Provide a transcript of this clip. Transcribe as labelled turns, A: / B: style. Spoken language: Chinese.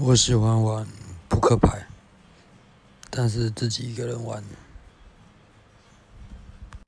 A: 我喜欢玩扑克牌但是自己一个人玩